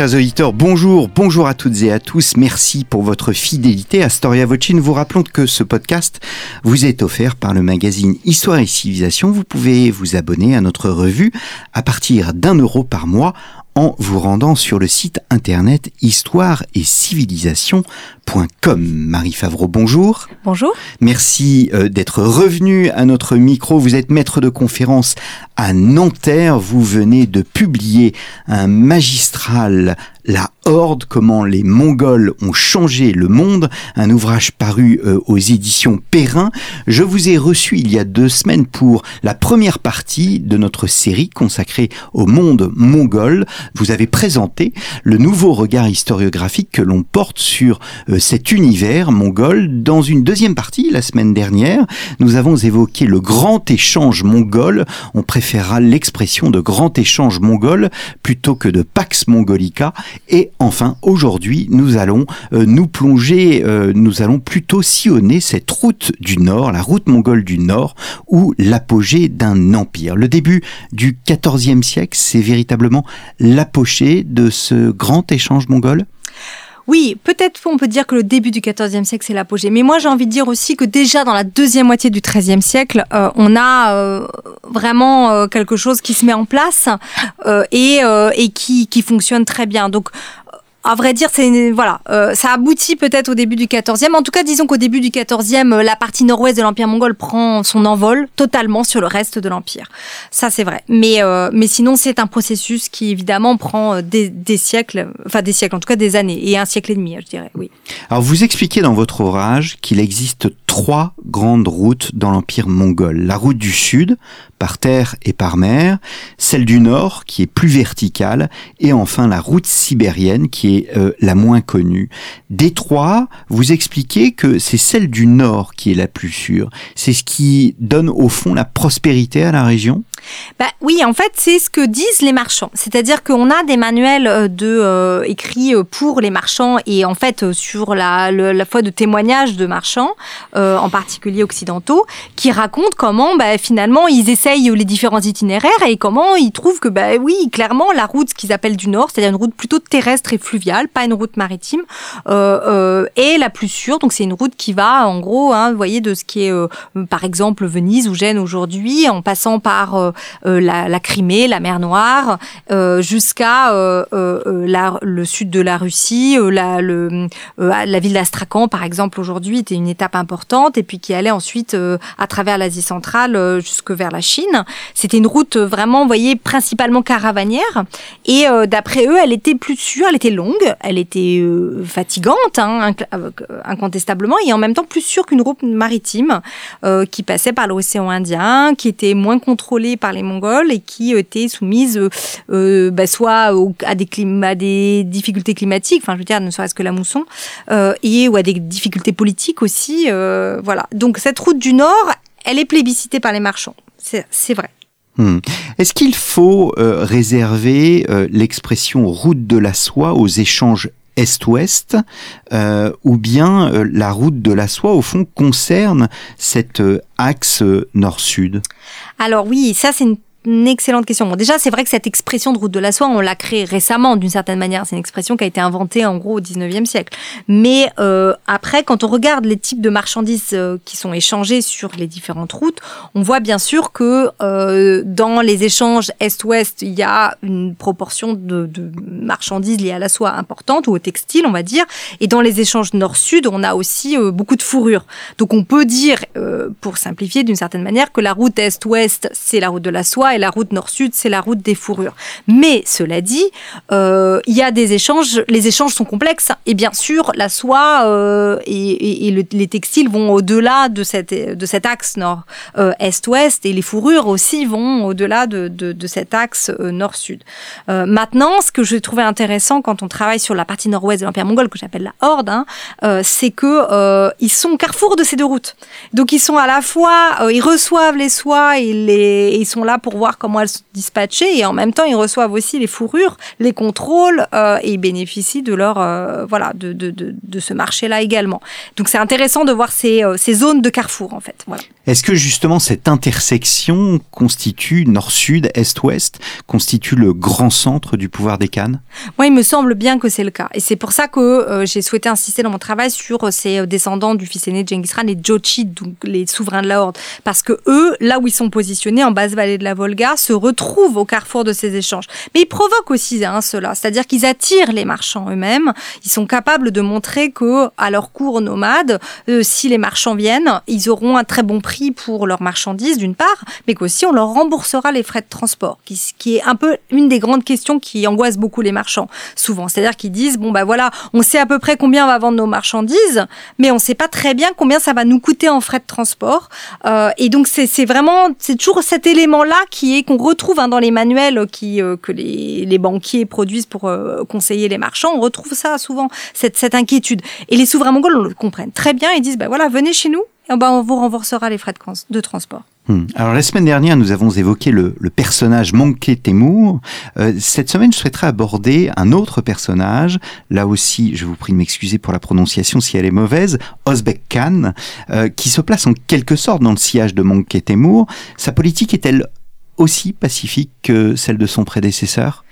Chers auditeurs, bonjour, bonjour à toutes et à tous. Merci pour votre fidélité à Storia Voce. Nous vous rappelons que ce podcast vous est offert par le magazine Histoire et Civilisation. Vous pouvez vous abonner à notre revue à partir d'un euro par mois en vous rendant sur le site internet histoire et civilisation.com. Marie Favreau, bonjour. Bonjour. Merci euh, d'être revenu à notre micro. Vous êtes maître de conférence à Nanterre. Vous venez de publier un magistral la Horde, comment les Mongols ont changé le monde, un ouvrage paru euh, aux éditions Perrin. Je vous ai reçu il y a deux semaines pour la première partie de notre série consacrée au monde mongol. Vous avez présenté le nouveau regard historiographique que l'on porte sur euh, cet univers mongol. Dans une deuxième partie, la semaine dernière, nous avons évoqué le grand échange mongol. On préférera l'expression de grand échange mongol plutôt que de Pax Mongolica. Et enfin, aujourd'hui, nous allons euh, nous plonger, euh, nous allons plutôt sillonner cette route du Nord, la route mongole du Nord, ou l'apogée d'un empire. Le début du XIVe siècle, c'est véritablement l'apogée de ce grand échange mongol? Oui, peut-être on peut dire que le début du XIVe siècle, c'est l'apogée. Mais moi, j'ai envie de dire aussi que déjà dans la deuxième moitié du XIIIe siècle, euh, on a euh, vraiment euh, quelque chose qui se met en place et, qui, qui fonctionne très bien. Donc, à vrai dire, c'est voilà, euh, ça aboutit peut-être au début du 14e. En tout cas, disons qu'au début du 14e, euh, la partie nord-ouest de l'empire mongol prend son envol totalement sur le reste de l'empire. Ça, c'est vrai. Mais euh, mais sinon, c'est un processus qui évidemment prend des, des, siècles, enfin des siècles, en tout cas des années et un siècle et demi, je dirais. Oui. Alors, vous expliquez dans votre ouvrage qu'il existe trois grandes routes dans l'empire mongol la route du sud, par terre et par mer, celle du nord qui est plus verticale, et enfin la route sibérienne qui est euh, la moins connue. Des trois, vous expliquez que c'est celle du nord qui est la plus sûre. C'est ce qui donne au fond la prospérité à la région? Bah, Oui, en fait, c'est ce que disent les marchands. C'est-à-dire qu'on a des manuels euh, de, euh, écrits pour les marchands et en fait sur la, foi de témoignages de marchands, en particulier occidentaux, qui racontent comment bah, finalement ils essaient les différents itinéraires et comment ils trouvent que, bah oui, clairement, la route qu'ils appellent du nord, c'est-à-dire une route plutôt terrestre et fluviale, pas une route maritime, euh, euh, est la plus sûre. Donc c'est une route qui va, en gros, hein, vous voyez, de ce qui est, euh, par exemple, Venise ou Gênes aujourd'hui, en passant par euh, euh, la, la, Crimée, la mer Noire, jusqu'à le sud de la Russie, la, le, la ville d'Astrakhan, par exemple, aujourd'hui, était une étape importante, et puis qui allait ensuite à travers l'Asie centrale jusque vers la Chine c'était une route euh, vraiment, vous voyez, principalement caravanière. Et euh, d'après eux, elle était plus sûre, elle était longue, elle était euh, fatigante, hein, incontestablement, et en même temps plus sûre qu'une route maritime qui passait par l'océan Indien, qui était moins contrôlée par les Mongols et qui était soumise bah, soit à des, à des difficultés climatiques, enfin je veux dire, ne serait-ce que la mousson, et ou à des difficultés politiques aussi. voilà. Donc cette route du Nord, elle est plébiscitée par les marchands c'est vrai. Hmm. Est-ce qu'il faut euh, réserver euh, l'expression route de la soie aux échanges est-ouest, euh, ou bien la route de la soie, au fond, concerne cet axe nord-sud? Alors oui, ça c'est une une excellente question. Bon, déjà, c'est vrai que cette expression de route de la soie, on l'a créée récemment, d'une certaine manière. C'est une expression qui a été inventée, en gros, au 19e siècle. Mais euh, après, quand on regarde les types de marchandises euh, qui sont échangées sur les différentes routes, on voit bien sûr que euh, dans les échanges est-ouest, il y a une proportion de, de, marchandises liées à la soie importante, ou au textile, on va dire. Et dans les échanges nord-sud, on a aussi euh, beaucoup de fourrure. Donc on peut dire, euh, pour simplifier d'une certaine manière, que la route est-ouest, c'est la route de la soie, et la route nord-sud, c'est la route des fourrures. Mais cela dit, euh, il y a des échanges, les échanges sont complexes et bien sûr, la soie euh, et, les textiles vont au-delà de, cet axe nord-est-ouest euh, et les fourrures aussi vont au-delà de, cet axe nord-sud. maintenant, ce que je trouvais intéressant quand on travaille sur la partie nord-ouest de l'Empire mongol, que j'appelle la Horde, hein, c'est que ils sont carrefour de ces deux routes. Donc ils sont à la fois, ils reçoivent les soies et, les, ils sont là pour voir comment elles sont dispatchées et en même temps ils reçoivent aussi les fourrures, les contrôles euh, et ils bénéficient de leur euh, voilà de, de, de, de ce marché-là également. Donc c'est intéressant de voir ces, euh, ces zones de carrefour en fait. Voilà. Est-ce que justement cette intersection constitue nord-sud, est-ouest, constitue le grand centre du pouvoir des Khan Moi, il me semble bien que c'est le cas. Et c'est pour ça que euh, j'ai souhaité insister dans mon travail sur euh, ces euh, descendants du fils aîné de Genghis Khan, les Jochi, donc les souverains de la Horde. Parce que eux, là où ils sont positionnés, en basse vallée de la Volga, se retrouvent au carrefour de ces échanges. Mais ils provoquent aussi hein, cela. C'est-à-dire qu'ils attirent les marchands eux-mêmes. Ils sont capables de montrer que, à leur cours nomade, si les marchands viennent, ils auront un très bon prix pour leurs marchandises, d'une part, mais qu'aussi on leur remboursera les frais de transport, qui, est un peu une des grandes questions qui angoisse beaucoup les marchands, souvent. C'est-à-dire qu'ils disent, bon, bah voilà, on sait à peu près combien on va vendre nos marchandises, mais on sait pas très bien combien ça va nous coûter en frais de transport. Euh, et donc, c'est vraiment, c'est toujours cet élément-là qui est, qu'on retrouve hein, dans les manuels qui, euh, que les, les banquiers produisent pour euh, conseiller les marchands. On retrouve ça souvent, cette, cette inquiétude. Et les souverains mongols le comprennent très bien. Ils disent, bah voilà, venez chez nous, et ben, on vous remboursera les frais de, transport. Hmm. Alors la semaine dernière, nous avons évoqué le, personnage Manké Temur. Euh, cette semaine, je souhaiterais aborder un autre personnage. Là aussi, je vous prie de m'excuser pour la prononciation si elle est mauvaise. Ozbek Khan, euh, qui se place en quelque sorte dans le sillage de Manké Temur. Sa politique est-elle aussi pacifique que celle de son prédécesseur?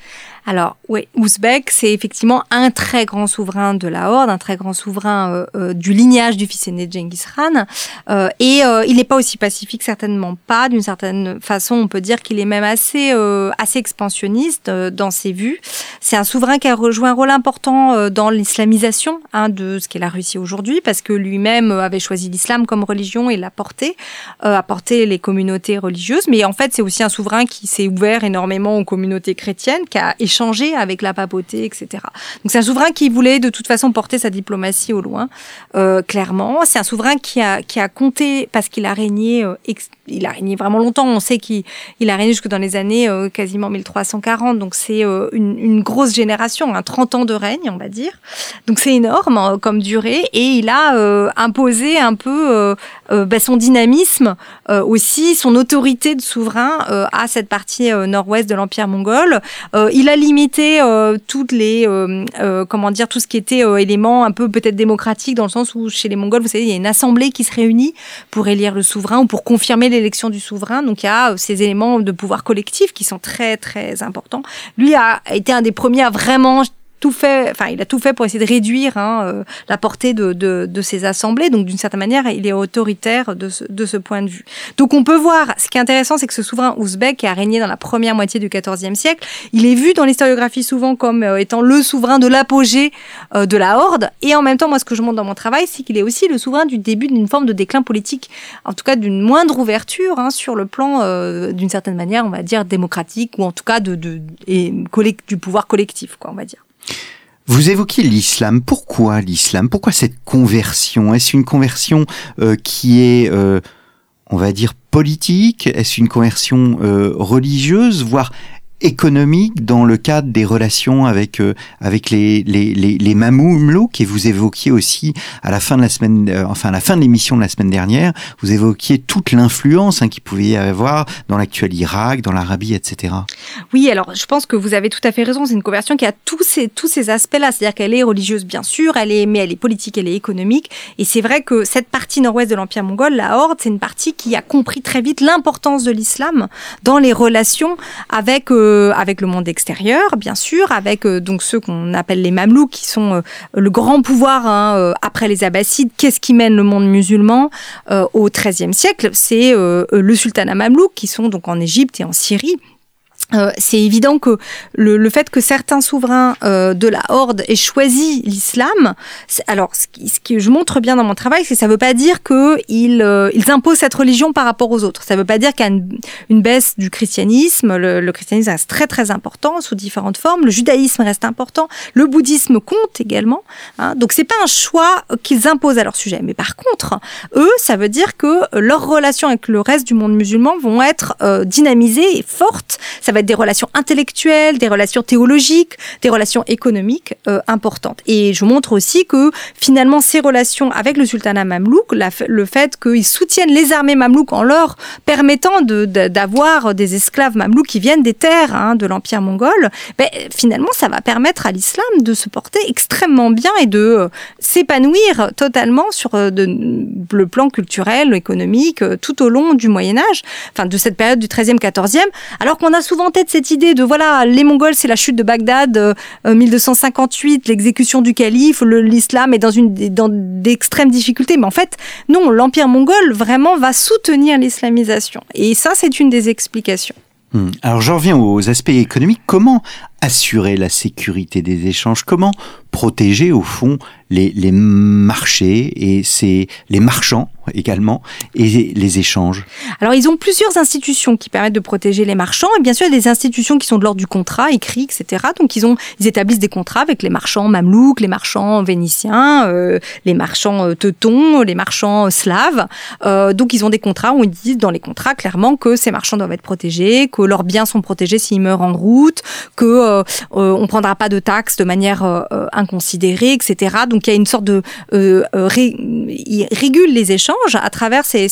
Alors, oui, Ouzbek, c'est effectivement un très grand souverain de la Horde, un très grand souverain euh, euh, du lignage du fils aîné de Genghis Khan. Euh, et il n'est pas aussi pacifique, certainement pas. D'une certaine façon, on peut dire qu'il est même assez, assez expansionniste dans ses vues. C'est un souverain qui a rejoué un rôle important dans l'islamisation hein, de ce qu'est la Russie aujourd'hui, parce que lui-même avait choisi l'islam comme religion et l'a porté, a porté les communautés religieuses. Mais en fait, c'est aussi un souverain qui s'est ouvert énormément aux communautés chrétiennes, qui a échangé avec la papauté, etc. Donc c'est un souverain qui voulait de toute façon porter sa diplomatie au loin, euh, clairement. C'est un souverain qui a, qui a compté parce qu'il a régné, euh, il a régné vraiment longtemps. On sait qu'il il a régné jusque dans les années euh, quasiment 1340. Donc c'est euh, une, grosse génération, un 30 ans de règne, on va dire. Donc c'est énorme euh, comme durée et il a imposé un peu bah, son dynamisme, aussi son autorité de souverain à cette partie nord-ouest de l'empire mongol. Il a limité toutes les comment dire tout ce qui était éléments un peu peut-être démocratiques dans le sens où chez les Mongols, vous savez, il y a une assemblée qui se réunit pour élire le souverain ou pour confirmer l'élection du souverain. Donc il y a euh, ces éléments de pouvoir collectif qui sont très très importants. Lui a été un des premiers à vraiment tout fait, enfin, il a tout fait pour essayer de réduire hein, euh, la portée de, de, de ces assemblées. Donc, d'une certaine manière, il est autoritaire de ce, de ce point de vue. Donc, on peut voir, ce qui est intéressant, c'est que ce souverain ouzbek qui a régné dans la première moitié du XIVe siècle, il est vu dans l'historiographie souvent comme euh, étant le souverain de l'apogée euh, de la Horde. Et en même temps, moi, ce que je montre dans mon travail, c'est qu'il est aussi le souverain du début d'une forme de déclin politique, en tout cas d'une moindre ouverture hein, sur le plan, euh, d'une certaine manière, on va dire, démocratique, ou en tout cas de, du pouvoir collectif, quoi, on va dire. Vous évoquez l'islam. Pourquoi l'islam? Pourquoi cette conversion? Est-ce une conversion euh, qui est, euh, on va dire, politique? Est-ce une conversion euh, religieuse, voire économique dans le cadre des relations avec euh, avec les les les, les et vous évoquiez aussi à la fin de la semaine euh, enfin la fin de l'émission de la semaine dernière vous évoquiez toute l'influence hein, qu'il pouvait y avoir dans l'actuel Irak dans l'Arabie etc Oui, alors je pense que vous avez tout à fait raison. C'est une conversion qui a tous ces, tous ces aspects-là. C'est-à-dire qu'elle est religieuse, bien sûr, elle est, mais elle est politique, elle est économique. Et c'est vrai que cette partie nord-ouest de l'Empire mongol, la Horde, c'est une partie qui a compris très vite l'importance de l'islam dans les relations avec, euh, avec le monde extérieur, bien sûr, avec euh, donc ceux qu'on appelle les Mamelouks, qui sont euh, le grand pouvoir hein, euh, après les Abbassides. Qu'est-ce qui mène le monde musulman euh, au XIIIe siècle? C'est euh, le sultanat mamelouk, qui sont donc en Égypte et en Syrie. Euh, c'est évident que le, le, fait que certains souverains euh, de la Horde aient choisi l'islam, alors ce, qui, ce que je montre bien dans mon travail, c'est que ça ne veut pas dire qu'ils euh, ils imposent cette religion par rapport aux autres. Ça ne veut pas dire qu'il y a une, une, baisse du christianisme. Le, le, christianisme reste très très important sous différentes formes. Le judaïsme reste important. Le bouddhisme compte également. Hein. Donc c'est pas un choix qu'ils imposent à leur sujet. Mais par contre, eux, ça veut dire que leurs relations avec le reste du monde musulman vont être euh, dynamisées et fortes. Être des relations intellectuelles, des relations théologiques, des relations économiques euh, importantes. Et je montre aussi que finalement ces relations avec le sultanat mamelouk, le fait qu'ils soutiennent les armées mamelouks en leur permettant d'avoir des esclaves mamelouks qui viennent des terres hein, de l'empire mongol, ben, finalement ça va permettre à l'islam de se porter extrêmement bien et de euh, s'épanouir totalement sur euh, le plan culturel, économique, tout au long du Moyen Âge, enfin de cette période du 13e, 14e, alors qu'on a souvent en tête cette idée de voilà, les Mongols, c'est la chute de Bagdad, 1258, euh, l'exécution du calife, l'islam est dans une dans d'extrêmes difficultés. Mais en fait, non, l'empire mongol vraiment va soutenir l'islamisation. Et ça, c'est une des explications. Hmm. Alors j'en reviens aux aspects économiques. Comment assurer la sécurité des échanges? Comment protéger au fond les, marchés et c'est les marchands également et les échanges Alors ils ont plusieurs institutions qui permettent de protéger les marchands et bien sûr il y a des institutions qui sont de l'ordre du contrat écrit etc. Donc ils ont ils établissent des contrats avec les marchands mamelouks, les marchands vénitiens, euh, les marchands euh, teutons, les marchands slaves. Euh, donc ils ont des contrats où ils disent dans les contrats clairement que ces marchands doivent être protégés, que leurs biens sont protégés s'ils meurent en route, que euh, on prendra pas de taxes de manière inconsidérée, etc. il y a une sorte de ils régulent les échanges à travers ces,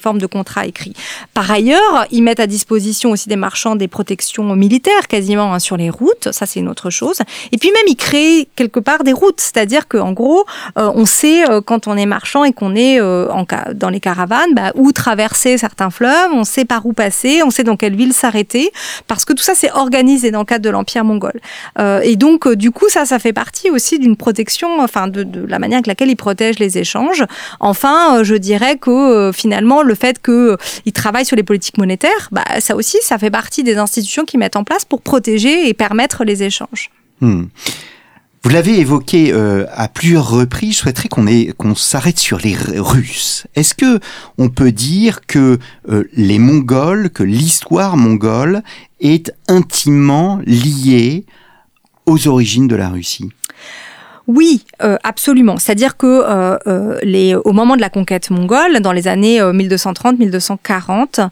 formes de contrats écrits. Par ailleurs, ils mettent à disposition aussi des marchands des protections militaires quasiment hein, sur les routes, ça c'est une autre chose. Et puis même, ils créent quelque part des routes, c'est-à-dire qu'en gros, euh, on sait euh, quand on est marchand et qu'on est euh, dans les caravanes, bah, où traverser certains fleuves, on sait par où passer, on sait dans quelle ville s'arrêter, parce que tout ça c'est organisé dans le cadre de l'Empire mongol. et donc, du coup, ça, ça fait partie aussi d'une protection, enfin, de, la manière avec laquelle ils protègent les échanges. Enfin, je dirais que euh, finalement, le fait qu'ils euh, travaillent sur les politiques monétaires, bah, ça aussi, ça fait partie des institutions qui mettent en place pour protéger et permettre les échanges. Hmm. Vous l'avez évoqué euh, à plusieurs reprises. Je souhaiterais qu'on qu'on s'arrête sur les Russes. Est-ce que on peut dire que les Mongols, que l'histoire mongole est intimement liée aux origines de la Russie? Oui, euh, absolument. C'est-à-dire que euh, euh, les, au moment de la conquête mongole, dans les années 1230-1240,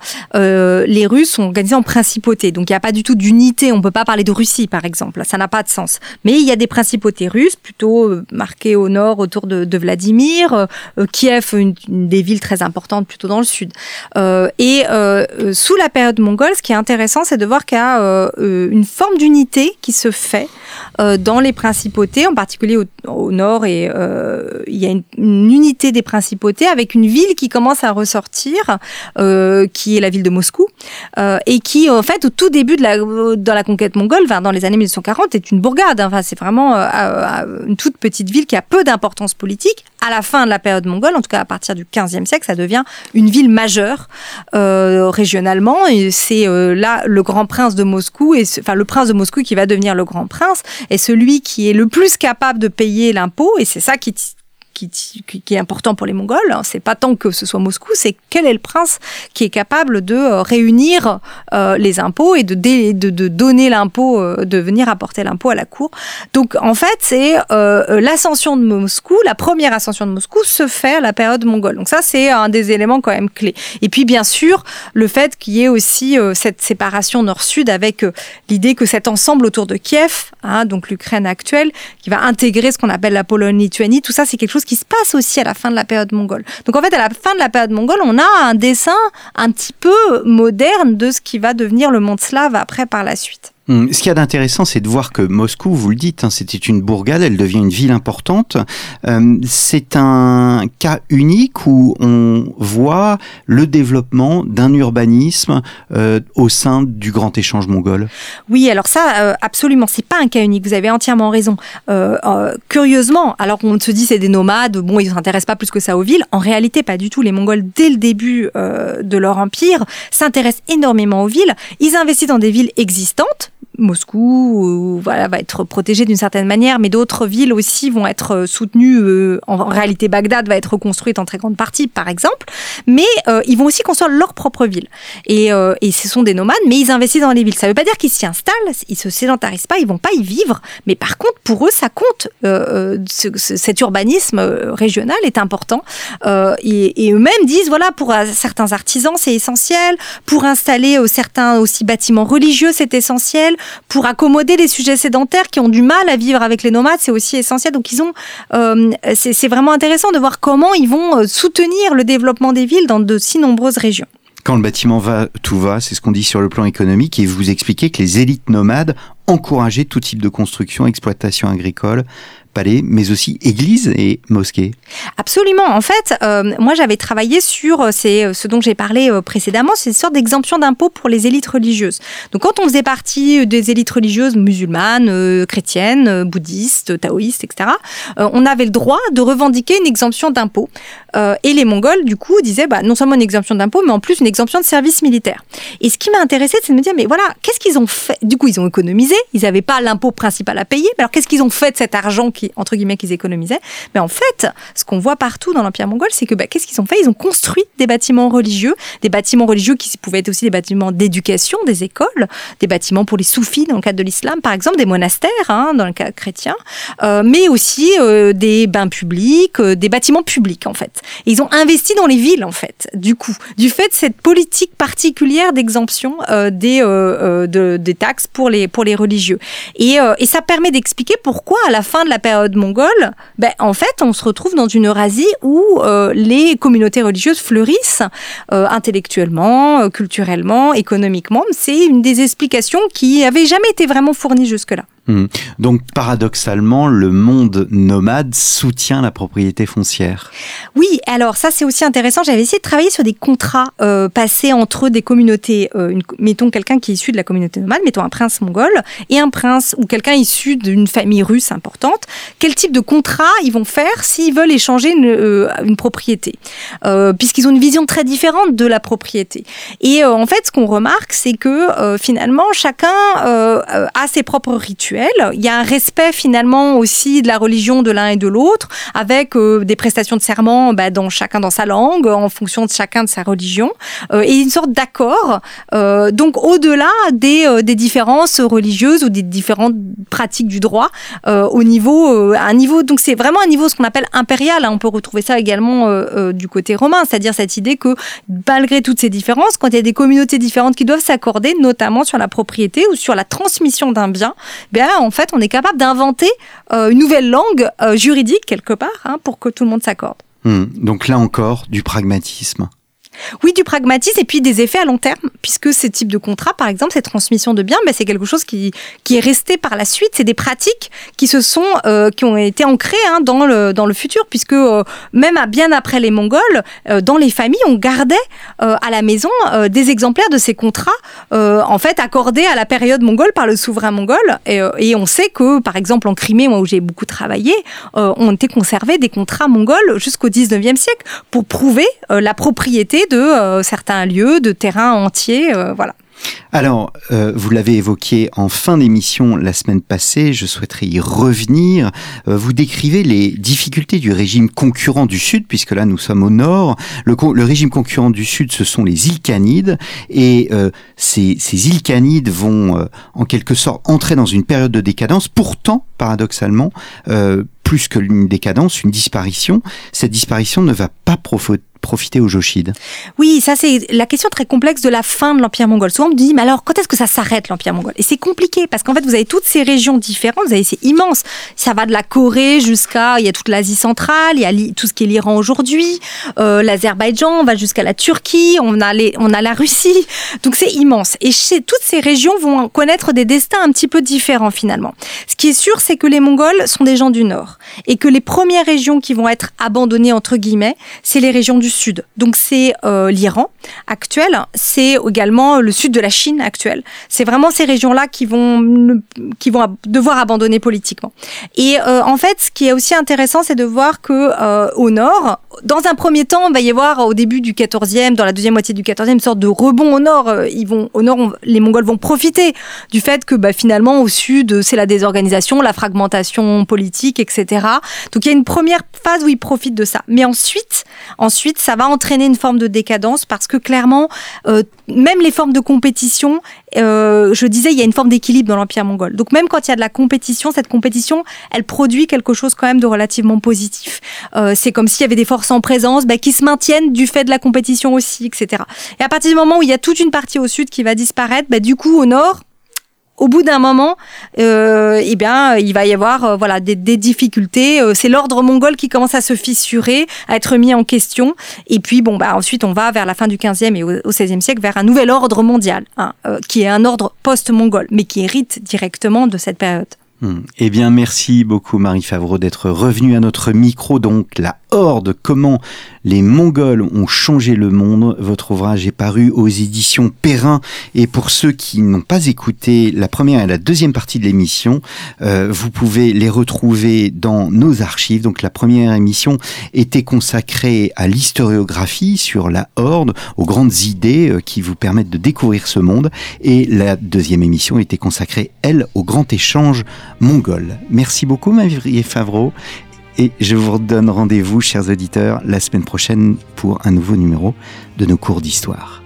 les Russes sont organisés en principautés. Donc il n'y a pas du tout d'unité. On ne peut pas parler de Russie, par exemple. Ça n'a pas de sens. Mais il y a des principautés russes, plutôt marquées au nord, autour de, Vladimir. Kiev, une, des villes très importantes, plutôt dans le sud. et sous la période mongole, ce qui est intéressant, c'est de voir qu'il y a une forme d'unité qui se fait dans les principautés, en particulier au au, nord et euh, il y a une, unité des principautés avec une ville qui commence à ressortir, euh, qui est la ville de Moscou, euh, et qui en fait au tout début de la dans la conquête mongole, dans les années 1940, est une bourgade. Enfin, c'est vraiment une toute petite ville qui a peu d'importance politique. À la fin de la période mongole, en tout cas à partir du 15e siècle, ça devient une ville majeure régionalement. Et c'est là le grand prince de Moscou, et enfin le prince de Moscou qui va devenir le grand prince, et celui qui est le plus capable de payer l'impôt, et c'est ça qui, qui, est important pour les Mongols, hein. c'est pas tant que ce soit Moscou, c'est quel est le prince qui est capable de euh, réunir euh, les impôts et de, donner l'impôt, euh, de venir apporter l'impôt à la cour. Donc en fait, c'est l'ascension de Moscou, la première ascension de Moscou se fait à la période mongole. Donc ça, c'est un des éléments quand même clés. Et puis bien sûr, le fait qu'il y ait aussi cette séparation nord-sud avec l'idée que cet ensemble autour de Kiev, hein, donc l'Ukraine actuelle, qui va intégrer ce qu'on appelle la Pologne-Lituanie, tout ça, c'est quelque chose qui se passe aussi à la fin de la période mongole. Donc en fait, à la fin de la période mongole, on a un dessin un petit peu moderne de ce qui va devenir le monde slave après par la suite. Hmm. Ce qu'il y a d'intéressant, c'est de voir que Moscou, vous le dites, hein, c'était une bourgade, elle devient une ville importante. Euh, c'est un cas unique où on voit le développement d'un urbanisme euh, au sein du grand échange mongol. Oui, alors ça, euh, absolument, c'est pas un cas unique. Vous avez entièrement raison. curieusement, alors qu'on se dit c'est des nomades, bon, ils ne s'intéressent pas plus que ça aux villes. En réalité, pas du tout. Les Mongols, dès le début de leur empire, s'intéressent énormément aux villes. Ils investissent dans des villes existantes Moscou ou, voilà, va être protégé d'une certaine manière, mais d'autres villes aussi vont être soutenues. en, réalité, Bagdad va être reconstruite en très grande partie, par exemple. Mais ils vont aussi construire leur propre ville. Et, et ce sont des nomades, mais ils investissent dans les villes. Ça ne veut pas dire qu'ils s'y installent, ils se sédentarisent pas, ils vont pas y vivre. Mais par contre, pour eux, ça compte. cet urbanisme régional est important. et, et eux-mêmes disent, voilà, pour certains artisans, c'est essentiel. Pour installer certains aussi bâtiments religieux, c'est essentiel. Pour accommoder les sujets sédentaires qui ont du mal à vivre avec les nomades, c'est aussi essentiel. Donc ils ont, euh, c'est vraiment intéressant de voir comment ils vont euh, soutenir le développement des villes dans de si nombreuses régions. Quand le bâtiment va, tout va, c'est ce qu'on dit sur le plan économique, et vous expliquez que les élites nomades encourageaient tout type de construction, exploitation agricole, palais, mais aussi églises et mosquées. Absolument. En fait, euh, moi j'avais travaillé sur euh, c'est ce dont j'ai parlé euh, précédemment, c'est une sorte d'exemption d'impôt pour les élites religieuses. Donc quand on faisait partie des élites religieuses musulmanes, chrétiennes, bouddhistes, taoïstes, etc., on avait le droit de revendiquer une exemption d'impôt. et les Mongols, du coup, disaient bah, non seulement une exemption d'impôt, mais en plus une exemption de service militaire. Et ce qui m'a intéressé, c'est de me dire, mais voilà, qu'est-ce qu'ils ont fait? Du coup, ils ont économisé, ils n'avaient pas l'impôt principal à payer, mais alors qu'est-ce qu'ils ont fait de cet argent qui entre guillemets, qu'ils économisaient. Mais en fait, ce qu'on voit partout dans l'Empire mongol, c'est que bah, qu'est-ce qu'ils ont fait? Ils ont construit des bâtiments religieux, des bâtiments religieux qui pouvaient être aussi des bâtiments d'éducation, des écoles, des bâtiments pour les soufis dans le cadre de l'islam, par exemple, des monastères hein, dans le cas chrétien, euh, mais aussi euh, des bains publics, euh, des bâtiments publics en fait. Ils ont investi dans les villes en fait, du coup, du fait de cette politique particulière d'exemption des, des taxes pour les, pour les religieux. Et, et ça permet d'expliquer pourquoi à la fin de la période période mongole, ben, en fait, on se retrouve dans une Eurasie où euh, les communautés religieuses fleurissent euh, intellectuellement, euh, culturellement, économiquement. C'est une des explications qui n'avait jamais été vraiment fournie jusque-là. Hmm. Donc paradoxalement, le monde nomade soutient la propriété foncière. Oui, alors ça c'est aussi intéressant. J'avais essayé de travailler sur des contrats euh, passés entre des communautés. Euh, mettons quelqu'un qui est issu de la communauté nomade, mettons un prince mongol et un prince ou quelqu'un issu d'une famille russe importante. Quel type de contrat ils vont faire s'ils veulent échanger une, euh, une propriété? Puisqu'ils ont une vision très différente de la propriété. Et en fait, ce qu'on remarque, c'est que finalement chacun a ses propres rituels il y a un respect finalement aussi de la religion de l'un et de l'autre, avec euh, des prestations de serment bah, dans chacun dans sa langue, en fonction de chacun de sa religion, euh, et une sorte d'accord. Euh, donc au-delà des, des différences religieuses ou des différentes pratiques du droit, au niveau, un niveau, donc c'est vraiment un niveau ce qu'on appelle impérial. Hein. On peut retrouver ça également du côté romain, c'est-à-dire cette idée que malgré toutes ces différences, quand il y a des communautés différentes qui doivent s'accorder, notamment sur la propriété ou sur la transmission d'un bien, bien en fait, on est capable d'inventer euh, une nouvelle langue euh, juridique quelque part hein, pour que tout le monde s'accorde. Hmm. donc là encore, du pragmatisme. Oui, du pragmatisme et puis des effets à long terme, puisque ces types de contrats, par exemple, cette transmission de biens, ben, c'est quelque chose qui, qui est resté par la suite. C'est des pratiques qui se sont, euh, qui ont été ancrées hein, dans, le, dans le futur, puisque euh, même à, bien après les Mongols, euh, dans les familles, on gardait à la maison des exemplaires de ces contrats, en fait, accordés à la période mongole par le souverain mongol. Et, on sait que, par exemple, en Crimée, où j'ai beaucoup travaillé, ont été conservés des contrats mongols jusqu'au 19e siècle pour prouver la propriété de euh, certains lieux, de terrains entiers. Euh, voilà. Alors, euh, vous l'avez évoqué en fin d'émission la semaine passée, je souhaiterais y revenir. vous décrivez les difficultés du régime concurrent du Sud, puisque là nous sommes au Nord. Le, régime concurrent du Sud, ce sont les îles et ces, ces, îles vont en quelque sorte entrer dans une période de décadence. Pourtant, paradoxalement, plus que une décadence, une disparition, cette disparition ne va pas profiter aux Joshides Oui, ça c'est la question très complexe de la fin de l'Empire mongol. Souvent on me dit, mais alors quand est-ce que ça s'arrête l'Empire mongol? Et c'est compliqué parce qu'en fait vous avez toutes ces régions différentes, vous avez c'est immense. Ça va de la Corée jusqu'à, il y a toute l'Asie centrale, il y a tout ce qui est l'Iran aujourd'hui, euh, l'Azerbaïdjan, on va jusqu'à la Turquie, on a, les, on a la Russie. Donc c'est immense. Et chez, toutes ces régions vont connaître des destins un petit peu différents finalement. Ce qui est sûr, c'est que les Mongols sont des gens du Nord et que les premières régions qui vont être abandonnées entre guillemets, c'est les régions du Donc c'est euh, l'Iran actuel, c'est également le sud de la Chine actuelle. C'est vraiment ces régions-là qui vont qui vont devoir abandonner politiquement. Et euh, en fait, ce qui est aussi intéressant, c'est de voir que euh, au nord, dans un premier temps, il va y avoir au début du 14e, dans la deuxième moitié du 14e, une sorte de rebond au nord. Ils vont au nord, les Mongols vont profiter du fait que bah, finalement au sud, c'est la désorganisation, la fragmentation politique, etc. Donc il y a une première phase où ils profitent de ça. Mais ensuite, ensuite, ça va entraîner une forme de décadence parce que clairement, euh, même les formes de compétition, euh, je disais, il y a une forme d'équilibre dans l'Empire mongol. Donc même quand il y a de la compétition, cette compétition, elle produit quelque chose quand même de relativement positif. Euh, c'est comme s'il y avait des forces en présence bah, qui se maintiennent du fait de la compétition aussi, etc. Et à partir du moment où il y a toute une partie au sud qui va disparaître, bah, du coup au nord, au bout d'un moment, euh, eh bien, il va y avoir euh, voilà des, difficultés. Euh, c'est l'ordre mongol qui commence à se fissurer, à être mis en question. Et puis, bon, bah ensuite, on va vers la fin du 15e et au, XVIe siècle vers un nouvel ordre mondial, hein, qui est un ordre post-mongol, mais qui hérite directement de cette période. Hmm. Eh bien, merci beaucoup Marie Favreau d'être revenue à notre micro. Donc, la Horde, comment les Mongols ont changé le monde. Votre ouvrage est paru aux éditions Perrin. Et pour ceux qui n'ont pas écouté la première et la deuxième partie de l'émission, euh, vous pouvez les retrouver dans nos archives. Donc, la première émission était consacrée à l'historiographie sur la Horde, aux grandes idées euh, qui vous permettent de découvrir ce monde. Et la deuxième émission était consacrée, elle, au grand échange mongol. Merci beaucoup, Marie Favreau. Et je vous redonne rendez-vous, chers auditeurs, la semaine prochaine pour un nouveau numéro de nos cours d'histoire.